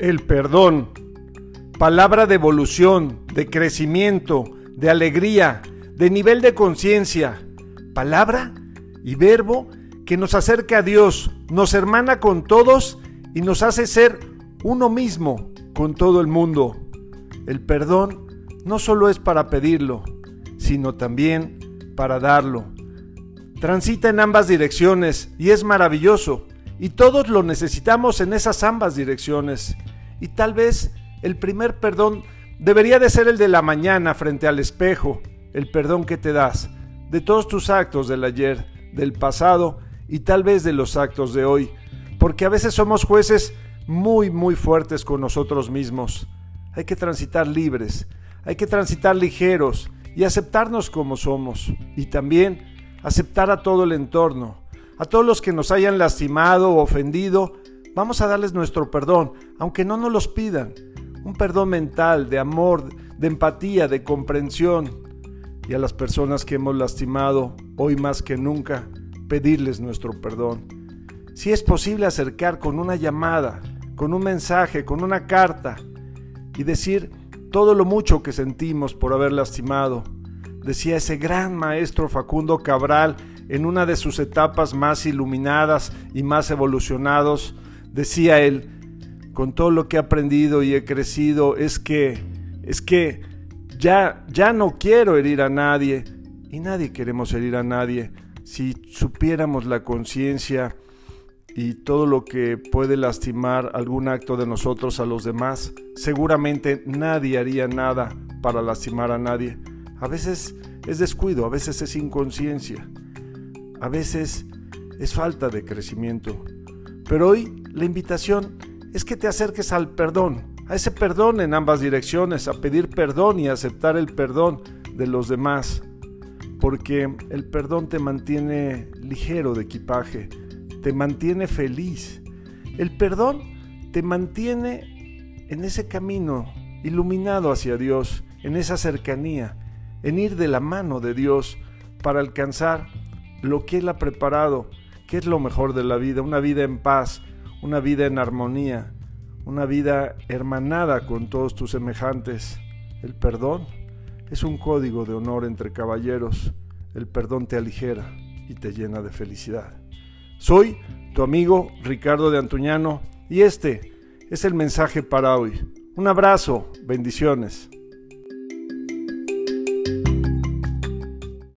El perdón. Palabra de evolución, de crecimiento, de alegría, de nivel de conciencia. Palabra y verbo que nos acerca a Dios, nos hermana con todos y nos hace ser uno mismo con todo el mundo. El perdón no solo es para pedirlo, sino también para darlo. Transita en ambas direcciones y es maravilloso, y todos lo necesitamos en esas ambas direcciones. Y tal vez el primer perdón debería de ser el de la mañana frente al espejo, el perdón que te das de todos tus actos del ayer, del pasado y tal vez de los actos de hoy, porque a veces somos jueces muy, muy fuertes con nosotros mismos. Hay que transitar libres, hay que transitar ligeros y aceptarnos como somos y también aceptar a todo el entorno, a todos los que nos hayan lastimado o ofendido, vamos a darles nuestro perdón, aunque no nos los pidan. Un perdón mental, de amor, de empatía, de comprensión. Y a las personas que hemos lastimado, hoy más que nunca, pedirles nuestro perdón. Si es posible acercar con una llamada, con un mensaje, con una carta y decir todo lo mucho que sentimos por haber lastimado. Decía ese gran maestro Facundo Cabral en una de sus etapas más iluminadas y más evolucionados, decía él, con todo lo que he aprendido y he crecido, es que, es que ya, ya no quiero herir a nadie, y nadie queremos herir a nadie. Si supiéramos la conciencia y todo lo que puede lastimar algún acto de nosotros a los demás, seguramente nadie haría nada para lastimar a nadie. A veces es descuido, a veces es inconsciencia, a veces es falta de crecimiento. Pero hoy la invitación es que te acerques al perdón, a ese perdón en ambas direcciones, a pedir perdón y aceptar el perdón de los demás, porque el perdón te mantiene ligero de equipaje, te mantiene feliz. El perdón te mantiene en ese camino iluminado hacia Dios, en esa cercanía, en ir de la mano de Dios para alcanzar lo que Él ha preparado, que es lo mejor de la vida, una vida en paz, una vida en armonía, una vida hermanada con todos tus semejantes. El perdón es un código de honor entre caballeros. El perdón te aligera y te llena de felicidad. Soy tu amigo Ricardo de Antuñano y este es el mensaje para hoy. Un abrazo, bendiciones.